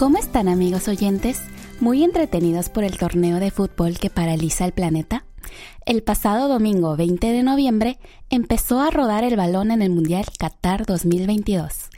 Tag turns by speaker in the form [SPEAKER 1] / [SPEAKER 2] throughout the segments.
[SPEAKER 1] ¿Cómo están amigos oyentes? ¿Muy entretenidos por el torneo de fútbol que paraliza el planeta? El pasado domingo 20 de noviembre empezó a rodar el balón en el Mundial Qatar 2022.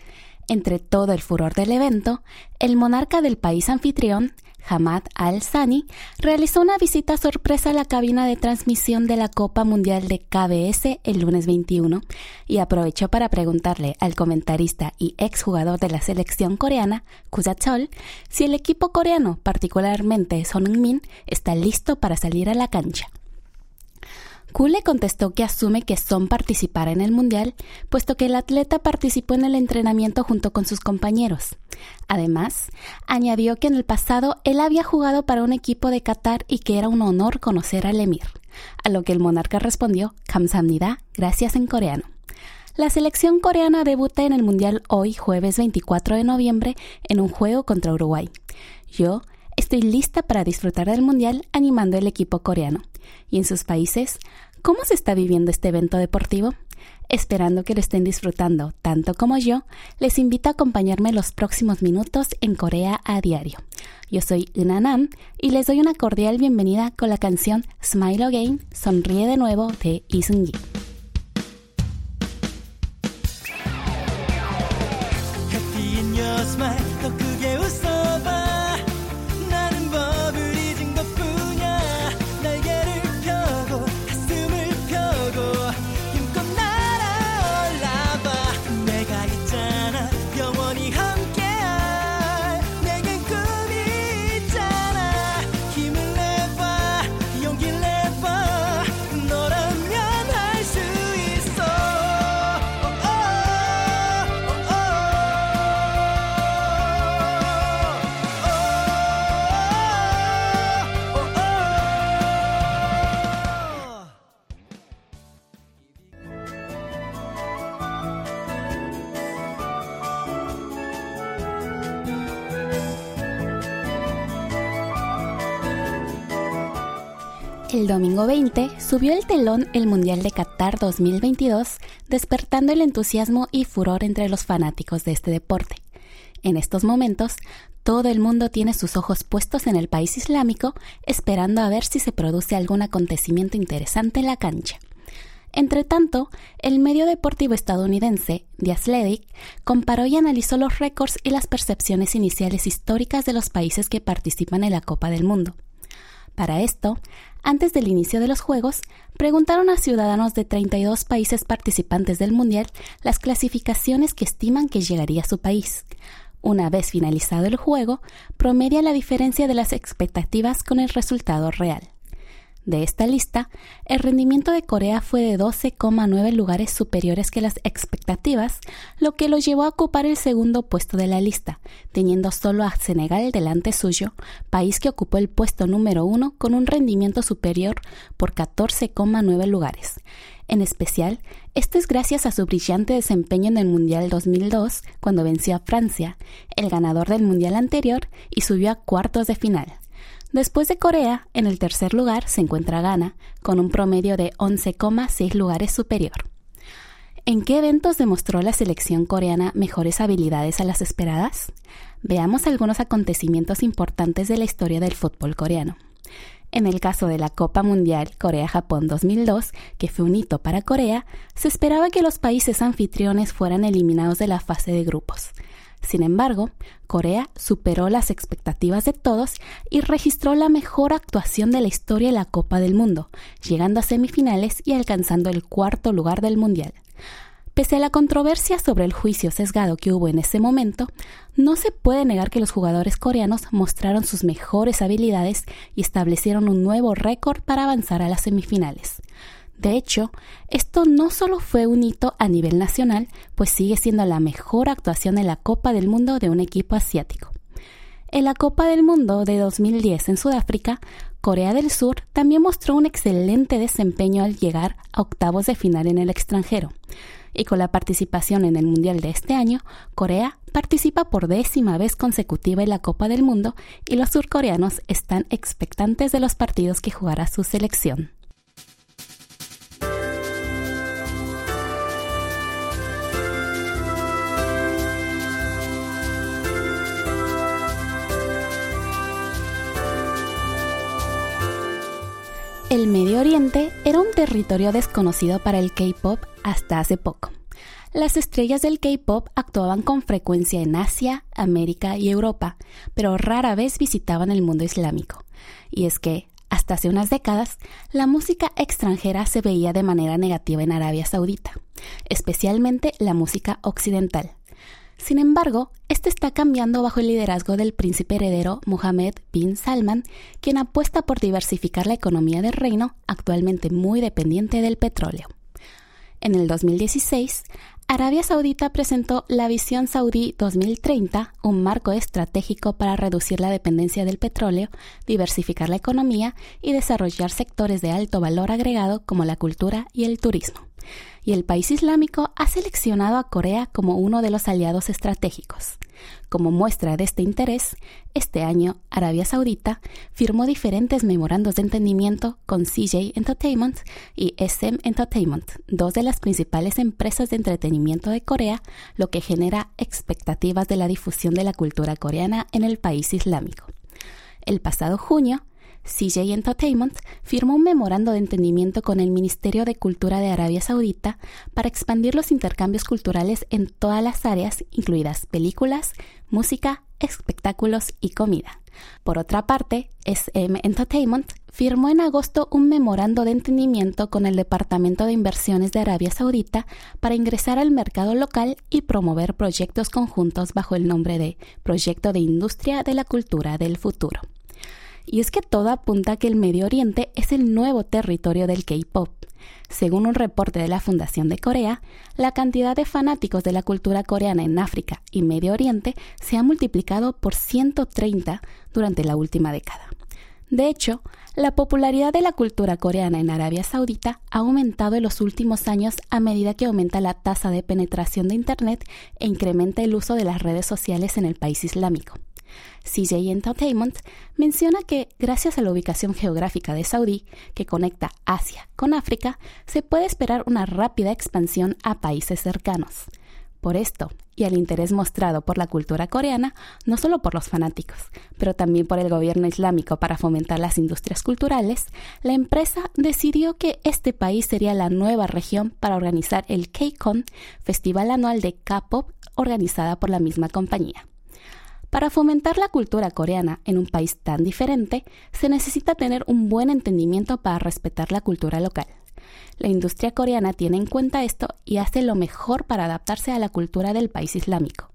[SPEAKER 1] Entre todo el furor del evento, el monarca del país anfitrión, Hamad Al-Sani, realizó una visita sorpresa a la cabina de transmisión de la Copa Mundial de KBS el lunes 21 y aprovechó para preguntarle al comentarista y exjugador de la selección coreana, Kuja Chol, si el equipo coreano, particularmente Son Heung-min, está listo para salir a la cancha. Ku le contestó que asume que Son participará en el Mundial, puesto que el atleta participó en el entrenamiento junto con sus compañeros. Además, añadió que en el pasado él había jugado para un equipo de Qatar y que era un honor conocer al emir, a lo que el monarca respondió Kamsamnida, gracias en coreano. La selección coreana debuta en el Mundial hoy, jueves 24 de noviembre, en un juego contra Uruguay. Yo estoy lista para disfrutar del Mundial animando el equipo coreano y en sus países, ¿cómo se está viviendo este evento deportivo? Esperando que lo estén disfrutando tanto como yo, les invito a acompañarme los próximos minutos en Corea a diario. Yo soy Nam y les doy una cordial bienvenida con la canción Smile Again, Sonríe de nuevo de Seung-gi. El domingo 20 subió el telón el Mundial de Qatar 2022, despertando el entusiasmo y furor entre los fanáticos de este deporte. En estos momentos, todo el mundo tiene sus ojos puestos en el país islámico, esperando a ver si se produce algún acontecimiento interesante en la cancha. Entre tanto, el medio deportivo estadounidense, The Athletic, comparó y analizó los récords y las percepciones iniciales históricas de los países que participan en la Copa del Mundo. Para esto, antes del inicio de los Juegos, preguntaron a ciudadanos de 32 países participantes del Mundial las clasificaciones que estiman que llegaría a su país. Una vez finalizado el juego, promedia la diferencia de las expectativas con el resultado real. De esta lista, el rendimiento de Corea fue de 12,9 lugares superiores que las expectativas, lo que lo llevó a ocupar el segundo puesto de la lista, teniendo solo a Senegal delante suyo, país que ocupó el puesto número uno con un rendimiento superior por 14,9 lugares. En especial, esto es gracias a su brillante desempeño en el Mundial 2002, cuando venció a Francia, el ganador del Mundial anterior, y subió a cuartos de final. Después de Corea, en el tercer lugar se encuentra Ghana, con un promedio de 11,6 lugares superior. ¿En qué eventos demostró la selección coreana mejores habilidades a las esperadas? Veamos algunos acontecimientos importantes de la historia del fútbol coreano. En el caso de la Copa Mundial Corea-Japón 2002, que fue un hito para Corea, se esperaba que los países anfitriones fueran eliminados de la fase de grupos. Sin embargo, Corea superó las expectativas de todos y registró la mejor actuación de la historia de la Copa del Mundo, llegando a semifinales y alcanzando el cuarto lugar del Mundial. Pese a la controversia sobre el juicio sesgado que hubo en ese momento, no se puede negar que los jugadores coreanos mostraron sus mejores habilidades y establecieron un nuevo récord para avanzar a las semifinales. De hecho, esto no solo fue un hito a nivel nacional, pues sigue siendo la mejor actuación en la Copa del Mundo de un equipo asiático. En la Copa del Mundo de 2010 en Sudáfrica, Corea del Sur también mostró un excelente desempeño al llegar a octavos de final en el extranjero. Y con la participación en el Mundial de este año, Corea participa por décima vez consecutiva en la Copa del Mundo y los surcoreanos están expectantes de los partidos que jugará su selección. El Medio Oriente era un territorio desconocido para el K-Pop hasta hace poco. Las estrellas del K-Pop actuaban con frecuencia en Asia, América y Europa, pero rara vez visitaban el mundo islámico. Y es que, hasta hace unas décadas, la música extranjera se veía de manera negativa en Arabia Saudita, especialmente la música occidental. Sin embargo, esto está cambiando bajo el liderazgo del príncipe heredero Mohammed bin Salman, quien apuesta por diversificar la economía del reino, actualmente muy dependiente del petróleo. En el 2016, Arabia Saudita presentó la Visión Saudí 2030, un marco estratégico para reducir la dependencia del petróleo, diversificar la economía y desarrollar sectores de alto valor agregado como la cultura y el turismo y el país islámico ha seleccionado a Corea como uno de los aliados estratégicos. Como muestra de este interés, este año Arabia Saudita firmó diferentes memorandos de entendimiento con CJ Entertainment y SM Entertainment, dos de las principales empresas de entretenimiento de Corea, lo que genera expectativas de la difusión de la cultura coreana en el país islámico. El pasado junio, CJ Entertainment firmó un memorando de entendimiento con el Ministerio de Cultura de Arabia Saudita para expandir los intercambios culturales en todas las áreas, incluidas películas, música, espectáculos y comida. Por otra parte, SM Entertainment firmó en agosto un memorando de entendimiento con el Departamento de Inversiones de Arabia Saudita para ingresar al mercado local y promover proyectos conjuntos bajo el nombre de Proyecto de Industria de la Cultura del Futuro y es que todo apunta a que el Medio Oriente es el nuevo territorio del K-Pop. Según un reporte de la Fundación de Corea, la cantidad de fanáticos de la cultura coreana en África y Medio Oriente se ha multiplicado por 130 durante la última década. De hecho, la popularidad de la cultura coreana en Arabia Saudita ha aumentado en los últimos años a medida que aumenta la tasa de penetración de Internet e incrementa el uso de las redes sociales en el país islámico. CJ Entertainment menciona que gracias a la ubicación geográfica de Saudí, que conecta Asia con África, se puede esperar una rápida expansión a países cercanos. Por esto, y al interés mostrado por la cultura coreana, no solo por los fanáticos, pero también por el gobierno islámico para fomentar las industrias culturales, la empresa decidió que este país sería la nueva región para organizar el K-Con, festival anual de K-pop organizada por la misma compañía. Para fomentar la cultura coreana en un país tan diferente, se necesita tener un buen entendimiento para respetar la cultura local. La industria coreana tiene en cuenta esto y hace lo mejor para adaptarse a la cultura del país islámico.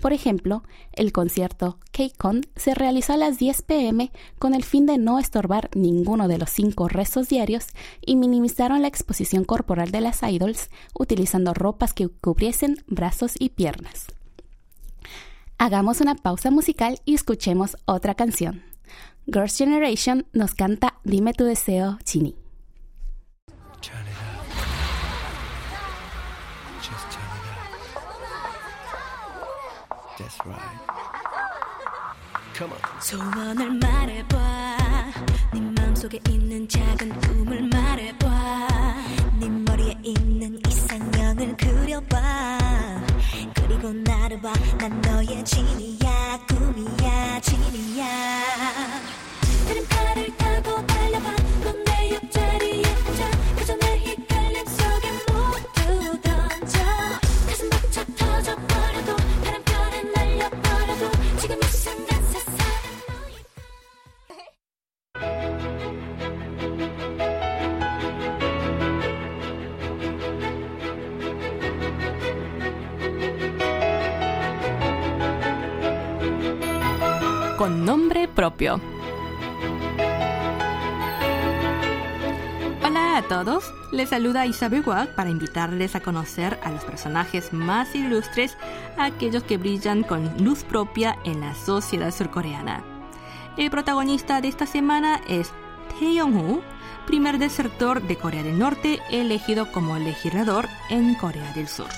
[SPEAKER 1] Por ejemplo, el concierto K-Con se realizó a las 10 pm con el fin de no estorbar ninguno de los cinco rezos diarios y minimizaron la exposición corporal de las idols utilizando ropas que cubriesen brazos y piernas. Hagamos una pausa musical y escuchemos otra canción. Girls' Generation nos canta Dime tu deseo, Chini. 소원을 말해봐 네 마음속에 있는 작은 꿈을 말해봐 네 머리에 있는 이상형을 그려봐 그리고 나를 봐난 我也请你呀 Hola a todos, les saluda Isabel Wag para invitarles a conocer a los personajes más ilustres, aquellos que brillan con luz propia en la sociedad surcoreana. El protagonista de esta semana es Tae Yong-hoo, primer desertor de Corea del Norte elegido como legislador en Corea del Sur.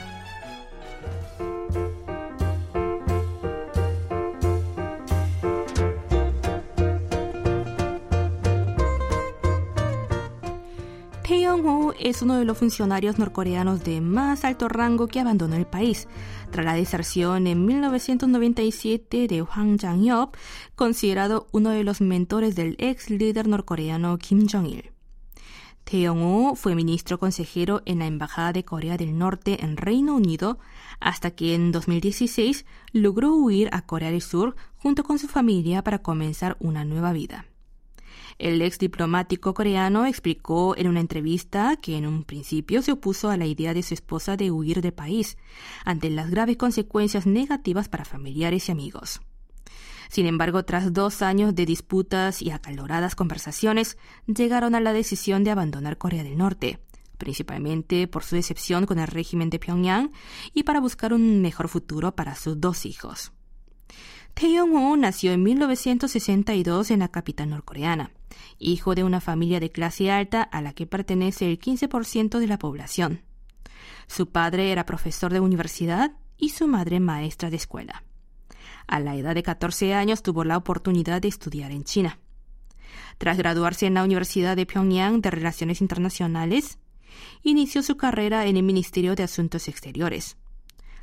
[SPEAKER 1] Es uno de los funcionarios norcoreanos de más alto rango que abandonó el país tras la deserción en 1997 de Hwang Jang-yeop, considerado uno de los mentores del ex líder norcoreano Kim Jong-il.
[SPEAKER 2] Tae fue ministro consejero en la Embajada de Corea del Norte en Reino Unido hasta que en 2016 logró huir a Corea del Sur junto con su familia para comenzar una nueva vida. El ex diplomático coreano explicó en una entrevista que en un principio se opuso a la idea de su esposa de huir del país, ante las graves consecuencias negativas para familiares y amigos. Sin embargo, tras dos años de disputas y acaloradas conversaciones, llegaron a la decisión de abandonar Corea del Norte, principalmente por su decepción con el régimen de Pyongyang y para buscar un mejor futuro para sus dos hijos. Tae Yong-ho nació en 1962 en la capital norcoreana, hijo de una familia de clase alta a la que pertenece el 15% de la población. Su padre era profesor de universidad y su madre maestra de escuela. A la edad de 14 años tuvo la oportunidad de estudiar en China. Tras graduarse en la Universidad de Pyongyang de Relaciones Internacionales, inició su carrera en el Ministerio de Asuntos Exteriores.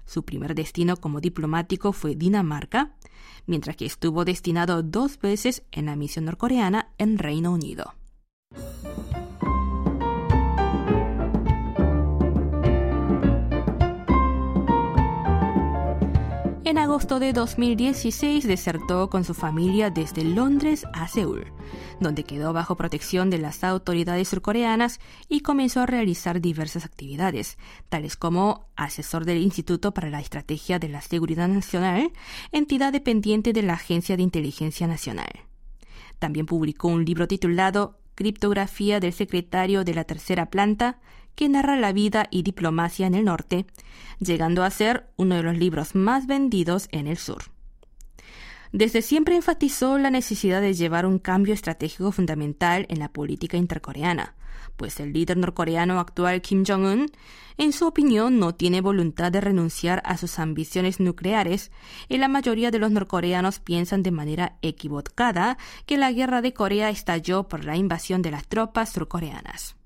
[SPEAKER 2] Su primer destino como diplomático fue Dinamarca, mientras que estuvo destinado dos veces en la misión norcoreana en Reino Unido. Agosto de 2016 desertó con su familia desde Londres a Seúl, donde quedó bajo protección de las autoridades surcoreanas y comenzó a realizar diversas actividades, tales como asesor del Instituto para la Estrategia de la Seguridad Nacional, entidad dependiente de la Agencia de Inteligencia Nacional. También publicó un libro titulado Criptografía del secretario de la tercera planta, que narra la vida y diplomacia en el norte, llegando a ser uno de los libros más vendidos en el sur. Desde siempre enfatizó la necesidad de llevar un cambio estratégico fundamental en la política intercoreana, pues el líder norcoreano actual Kim Jong-un, en su opinión, no tiene voluntad de renunciar a sus ambiciones nucleares y la mayoría de los norcoreanos piensan de manera equivocada que la guerra de Corea estalló por la invasión de las tropas surcoreanas.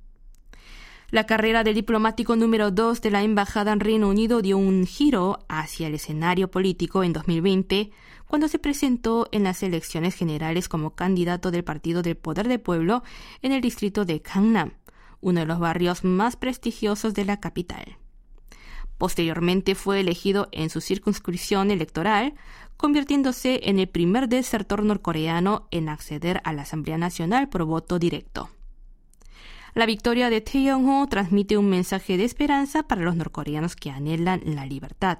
[SPEAKER 2] La carrera de diplomático número 2 de la Embajada en Reino Unido dio un giro hacia el escenario político en 2020, cuando se presentó en las elecciones generales como candidato del Partido del Poder del Pueblo en el distrito de Gangnam, uno de los barrios más prestigiosos de la capital. Posteriormente fue elegido en su circunscripción electoral, convirtiéndose en el primer desertor norcoreano en acceder a la Asamblea Nacional por voto directo. La victoria de Tae Yong-ho transmite un mensaje de esperanza para los norcoreanos que anhelan la libertad.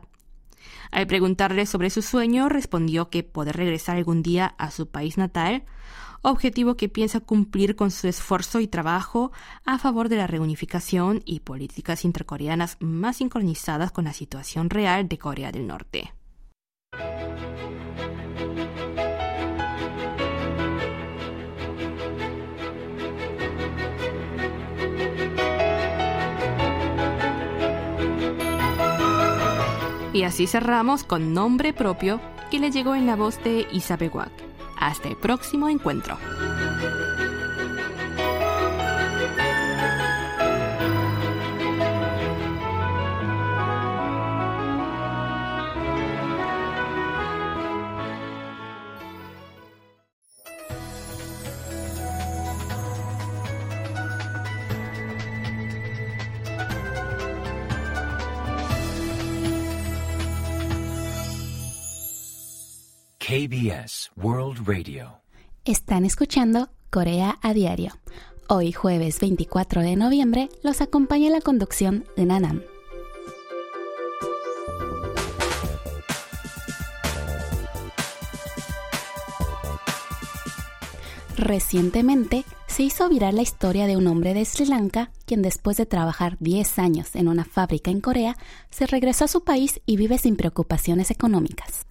[SPEAKER 2] Al preguntarle sobre su sueño, respondió que poder regresar algún día a su país natal, objetivo que piensa cumplir con su esfuerzo y trabajo a favor de la reunificación y políticas intercoreanas más sincronizadas con la situación real de Corea del Norte. Y así cerramos con nombre propio que le llegó en la voz de Isabel Wack. Hasta el próximo encuentro.
[SPEAKER 1] World Radio. Están escuchando Corea a Diario. Hoy jueves 24 de noviembre los acompaña la conducción de Nanam. Recientemente se hizo viral la historia de un hombre de Sri Lanka quien después de trabajar 10 años en una fábrica en Corea se regresó a su país y vive sin preocupaciones económicas.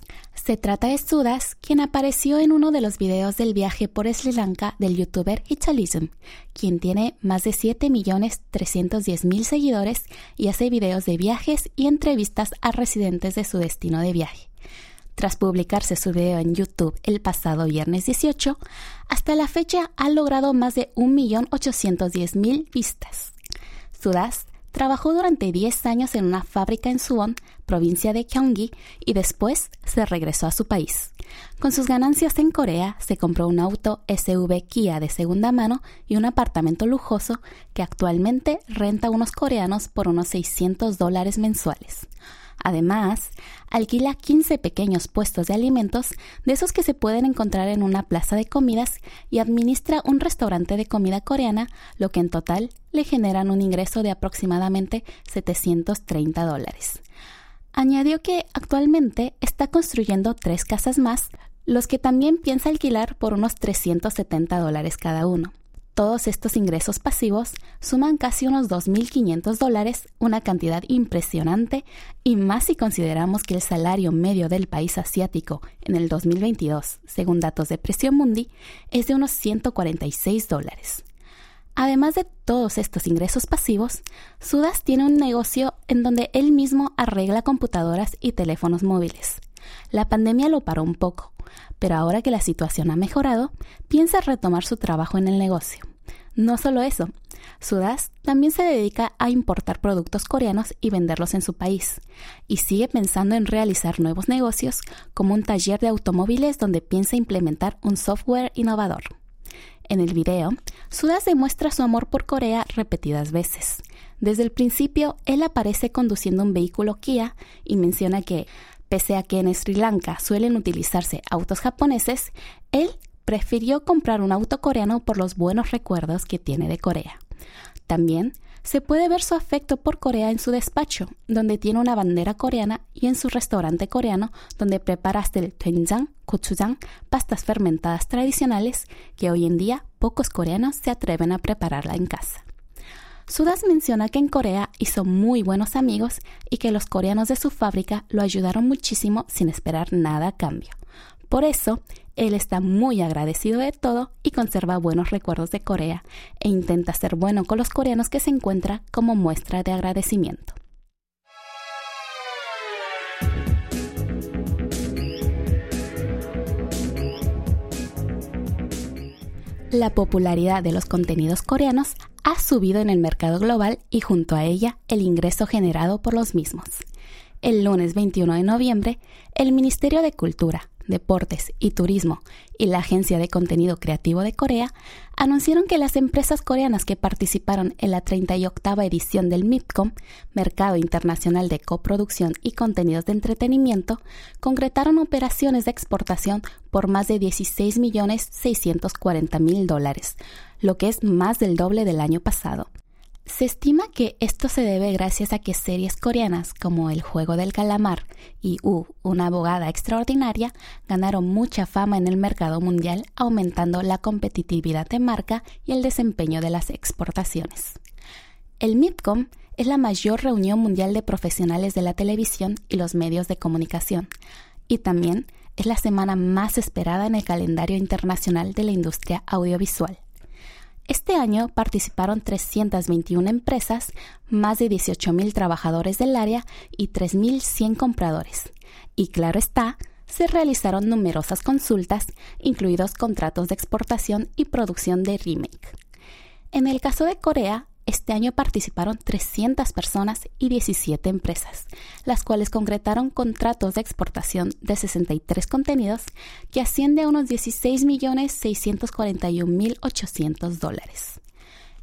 [SPEAKER 1] Se trata de Sudas, quien apareció en uno de los videos del viaje por Sri Lanka del youtuber Hitchalism, quien tiene más de 7.310.000 seguidores y hace videos de viajes y entrevistas a residentes de su destino de viaje. Tras publicarse su video en YouTube el pasado viernes 18, hasta la fecha ha logrado más de 1.810.000 vistas. Sudas trabajó durante 10 años en una fábrica en Suwon, provincia de Gyeonggi, y después se regresó a su país. Con sus ganancias en Corea, se compró un auto SUV Kia de segunda mano y un apartamento lujoso que actualmente renta a unos coreanos por unos 600 dólares mensuales. Además, alquila 15 pequeños puestos de alimentos de esos que se pueden encontrar en una plaza de comidas y administra un restaurante de comida coreana, lo que en total le generan un ingreso de aproximadamente 730 dólares. Añadió que actualmente está construyendo tres casas más, los que también piensa alquilar por unos 370 dólares cada uno. Todos estos ingresos pasivos suman casi unos 2.500 dólares, una cantidad impresionante, y más si consideramos que el salario medio del país asiático en el 2022, según datos de Presión Mundi, es de unos 146 dólares. Además de todos estos ingresos pasivos, Sudas tiene un negocio en donde él mismo arregla computadoras y teléfonos móviles. La pandemia lo paró un poco, pero ahora que la situación ha mejorado, piensa retomar su trabajo en el negocio. No solo eso, Sudas también se dedica a importar productos coreanos y venderlos en su país, y sigue pensando en realizar nuevos negocios como un taller de automóviles donde piensa implementar un software innovador. En el video, Sudas demuestra su amor por Corea repetidas veces. Desde el principio, él aparece conduciendo un vehículo Kia y menciona que Pese a que en Sri Lanka suelen utilizarse autos japoneses, él prefirió comprar un auto coreano por los buenos recuerdos que tiene de Corea. También se puede ver su afecto por Corea en su despacho, donde tiene una bandera coreana, y en su restaurante coreano, donde prepara hasta el doenjang, gochujang, pastas fermentadas tradicionales que hoy en día pocos coreanos se atreven a prepararla en casa. Sudas menciona que en Corea hizo muy buenos amigos y que los coreanos de su fábrica lo ayudaron muchísimo sin esperar nada a cambio. Por eso, él está muy agradecido de todo y conserva buenos recuerdos de Corea e intenta ser bueno con los coreanos que se encuentra como muestra de agradecimiento. La popularidad de los contenidos coreanos ha subido en el mercado global y junto a ella el ingreso generado por los mismos. El lunes 21 de noviembre, el Ministerio de Cultura, Deportes y Turismo y la Agencia de Contenido Creativo de Corea anunciaron que las empresas coreanas que participaron en la 38 edición del MIPCOM, Mercado Internacional de Coproducción y Contenidos de Entretenimiento, concretaron operaciones de exportación por más de 16.640.000 dólares, lo que es más del doble del año pasado. Se estima que esto se debe gracias a que series coreanas como El juego del calamar y U, una abogada extraordinaria, ganaron mucha fama en el mercado mundial, aumentando la competitividad de marca y el desempeño de las exportaciones. El MIPCOM es la mayor reunión mundial de profesionales de la televisión y los medios de comunicación, y también es la semana más esperada en el calendario internacional de la industria audiovisual. Este año participaron 321 empresas, más de 18.000 trabajadores del área y 3.100 compradores. Y claro está, se realizaron numerosas consultas, incluidos contratos de exportación y producción de remake. En el caso de Corea, este año participaron 300 personas y 17 empresas, las cuales concretaron contratos de exportación de 63 contenidos que asciende a unos 16.641.800 dólares.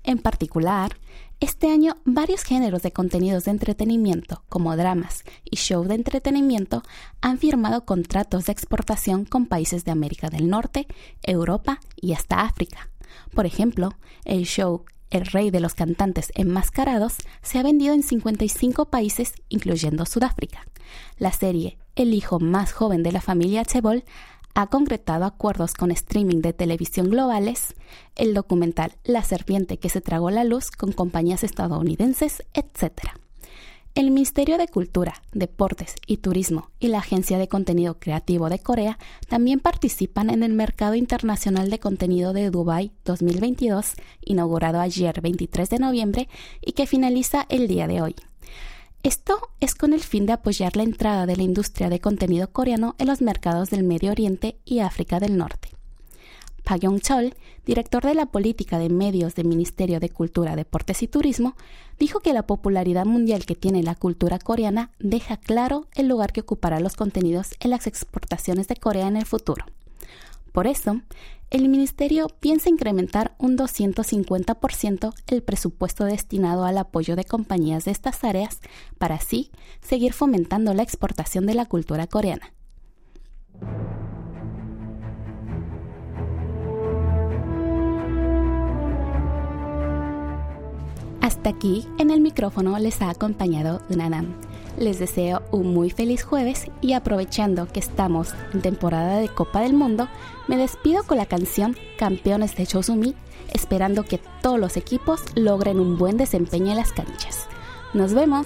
[SPEAKER 1] En particular, este año varios géneros de contenidos de entretenimiento, como dramas y show de entretenimiento, han firmado contratos de exportación con países de América del Norte, Europa y hasta África. Por ejemplo, el show el rey de los cantantes enmascarados, se ha vendido en 55 países, incluyendo Sudáfrica. La serie El hijo más joven de la familia Chebol ha concretado acuerdos con streaming de televisión globales, el documental La serpiente que se tragó la luz con compañías estadounidenses, etc. El Ministerio de Cultura, Deportes y Turismo y la Agencia de Contenido Creativo de Corea también participan en el Mercado Internacional de Contenido de Dubai 2022, inaugurado ayer 23 de noviembre y que finaliza el día de hoy. Esto es con el fin de apoyar la entrada de la industria de contenido coreano en los mercados del Medio Oriente y África del Norte. Pa Yong-chol, director de la política de medios del Ministerio de Cultura, Deportes y Turismo, dijo que la popularidad mundial que tiene la cultura coreana deja claro el lugar que ocupará los contenidos en las exportaciones de Corea en el futuro. Por eso, el Ministerio piensa incrementar un 250% el presupuesto destinado al apoyo de compañías de estas áreas para así seguir fomentando la exportación de la cultura coreana. Hasta aquí en el micrófono les ha acompañado Unanam. Les deseo un muy feliz jueves y aprovechando que estamos en temporada de Copa del Mundo, me despido con la canción Campeones de Chosumi, esperando que todos los equipos logren un buen desempeño en las canchas. Nos vemos.